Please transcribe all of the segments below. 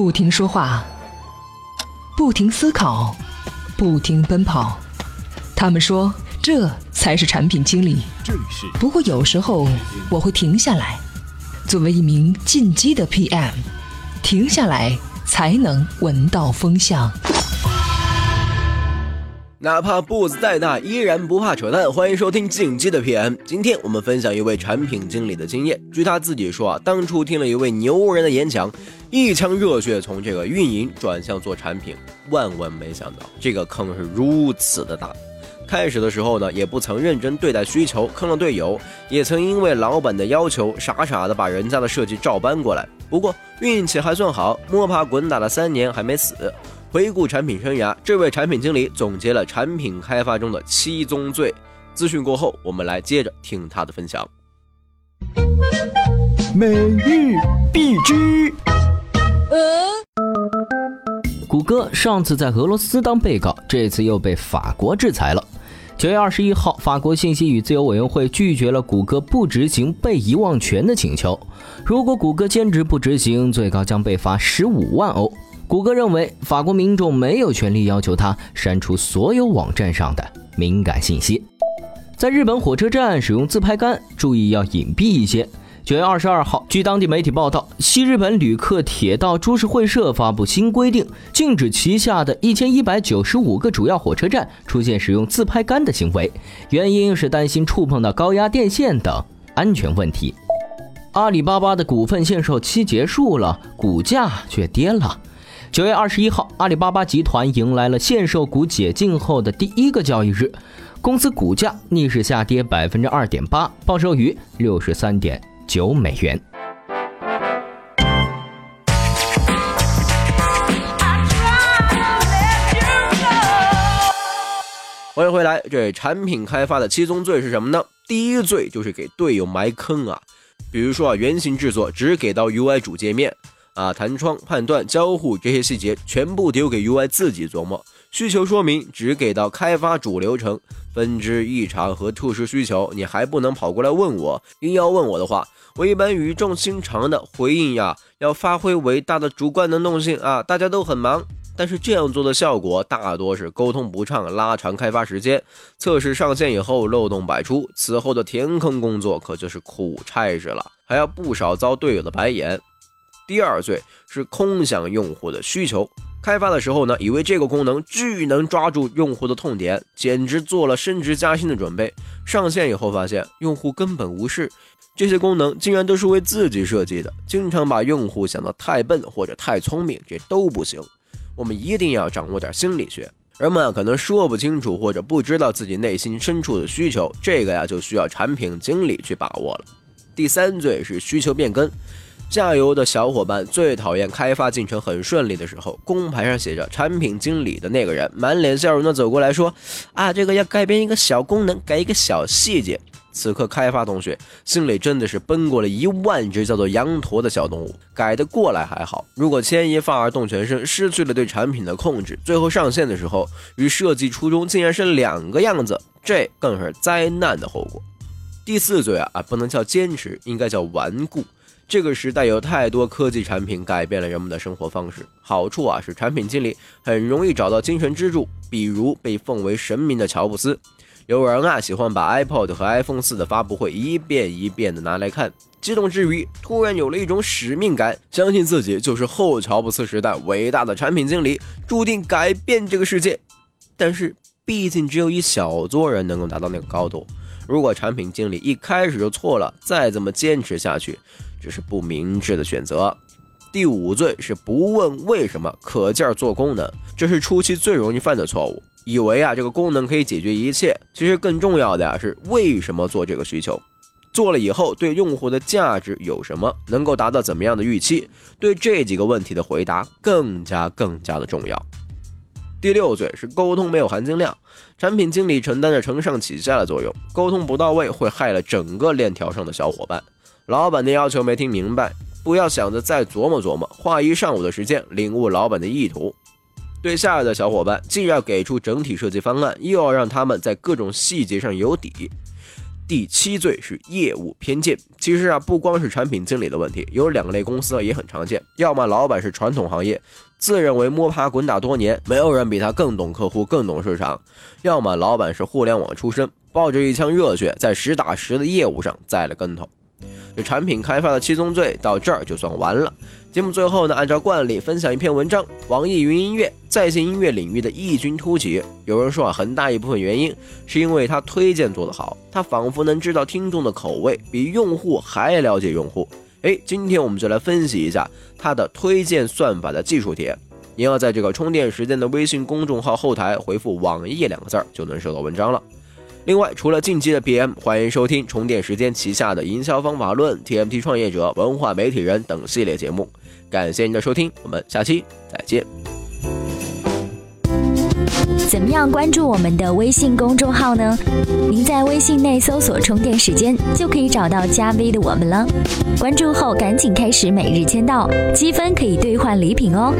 不停说话，不停思考，不停奔跑。他们说，这才是产品经理。不过有时候我会停下来，作为一名进击的 PM，停下来才能闻到风向。哪怕步子再大，依然不怕扯淡。欢迎收听《进击的 PM》。今天我们分享一位产品经理的经验。据他自己说啊，当初听了一位牛人的演讲，一腔热血从这个运营转向做产品。万万没想到，这个坑是如此的大。开始的时候呢，也不曾认真对待需求，坑了队友；也曾因为老板的要求，傻傻的把人家的设计照搬过来。不过运气还算好，摸爬滚打了三年还没死。回顾产品生涯，这位产品经理总结了产品开发中的七宗罪。资讯过后，我们来接着听他的分享。每日必知。谷歌上次在俄罗斯当被告，这次又被法国制裁了。九月二十一号，法国信息与自由委员会拒绝了谷歌不执行被遗忘权的请求。如果谷歌坚持不执行，最高将被罚十五万欧。谷歌认为，法国民众没有权利要求他删除所有网站上的敏感信息。在日本火车站使用自拍杆，注意要隐蔽一些。九月二十二号，据当地媒体报道，西日本旅客铁道株式会社发布新规定，禁止旗下的一千一百九十五个主要火车站出现使用自拍杆的行为，原因是担心触碰到高压电线等安全问题。阿里巴巴的股份限售期结束了，股价却跌了。九月二十一号，阿里巴巴集团迎来了限售股解禁后的第一个交易日，公司股价逆势下跌百分之二点八，报收于六十三点九美元。欢迎回来，这产品开发的七宗罪是什么呢？第一罪就是给队友埋坑啊，比如说啊，原型制作只给到 UI 主界面。啊，弹窗、判断、交互这些细节全部丢给 UI 自己琢磨。需求说明只给到开发主流程，分支异常和特殊需求你还不能跑过来问我。硬要问我的话，我一般语重心长的回应呀，要发挥伟大的主观能动性啊！大家都很忙，但是这样做的效果大多是沟通不畅，拉长开发时间。测试上线以后漏洞百出，此后的填坑工作可就是苦差事了，还要不少遭队友的白眼。第二罪是空想用户的需求，开发的时候呢，以为这个功能巨能抓住用户的痛点，简直做了升职加薪的准备。上线以后发现用户根本无视，这些功能竟然都是为自己设计的，经常把用户想得太笨或者太聪明，这都不行。我们一定要掌握点心理学，人们啊可能说不清楚或者不知道自己内心深处的需求，这个呀就需要产品经理去把握了。第三罪是需求变更。下游的小伙伴最讨厌开发进程很顺利的时候，工牌上写着产品经理的那个人满脸笑容的走过来说：“啊，这个要改变一个小功能，改一个小细节。”此刻开发同学心里真的是奔过了一万只叫做羊驼的小动物。改得过来还好，如果牵一发而动全身，失去了对产品的控制，最后上线的时候与设计初衷竟然是两个样子，这更是灾难的后果。第四罪啊啊，不能叫坚持，应该叫顽固。这个时代有太多科技产品改变了人们的生活方式，好处啊是产品经理很容易找到精神支柱，比如被奉为神明的乔布斯。有人啊喜欢把 iPod 和 iPhone 四的发布会一遍一遍的拿来看，激动之余突然有了一种使命感，相信自己就是后乔布斯时代伟大的产品经理，注定改变这个世界。但是毕竟只有一小撮人能够达到那个高度，如果产品经理一开始就错了，再怎么坚持下去。这是不明智的选择。第五罪是不问为什么，可劲儿做功能，这是初期最容易犯的错误。以为啊这个功能可以解决一切，其实更重要的呀是为什么做这个需求，做了以后对用户的价值有什么，能够达到怎么样的预期？对这几个问题的回答更加更加的重要。第六罪是沟通没有含金量，产品经理承担着承上启下的作用，沟通不到位会害了整个链条上的小伙伴。老板的要求没听明白，不要想着再琢磨琢磨，花一上午的时间领悟老板的意图。对下游的小伙伴，既要给出整体设计方案，又要让他们在各种细节上有底。第七罪是业务偏见。其实啊，不光是产品经理的问题，有两类公司也很常见：要么老板是传统行业，自认为摸爬滚打多年，没有人比他更懂客户、更懂市场；要么老板是互联网出身，抱着一腔热血，在实打实的业务上栽了跟头。这产品开发的七宗罪到这儿就算完了。节目最后呢，按照惯例分享一篇文章。网易云音乐在线音乐领域的异军突起，有人说啊，很大一部分原因是因为它推荐做得好，它仿佛能知道听众的口味，比用户还了解用户。哎，今天我们就来分析一下它的推荐算法的技术帖。你要在这个充电时间的微信公众号后台回复“网易”两个字儿，就能收到文章了。另外，除了近期的 PM，欢迎收听充电时间旗下的营销方法论、TMT 创业者、文化媒体人等系列节目。感谢您的收听，我们下期再见。怎么样关注我们的微信公众号呢？您在微信内搜索“充电时间”，就可以找到加 V 的我们了。关注后赶紧开始每日签到，积分可以兑换礼品哦。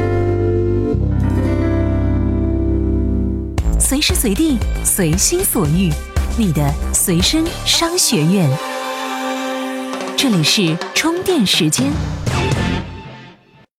随时随地，随心所欲。你的随身商学院，这里是充电时间。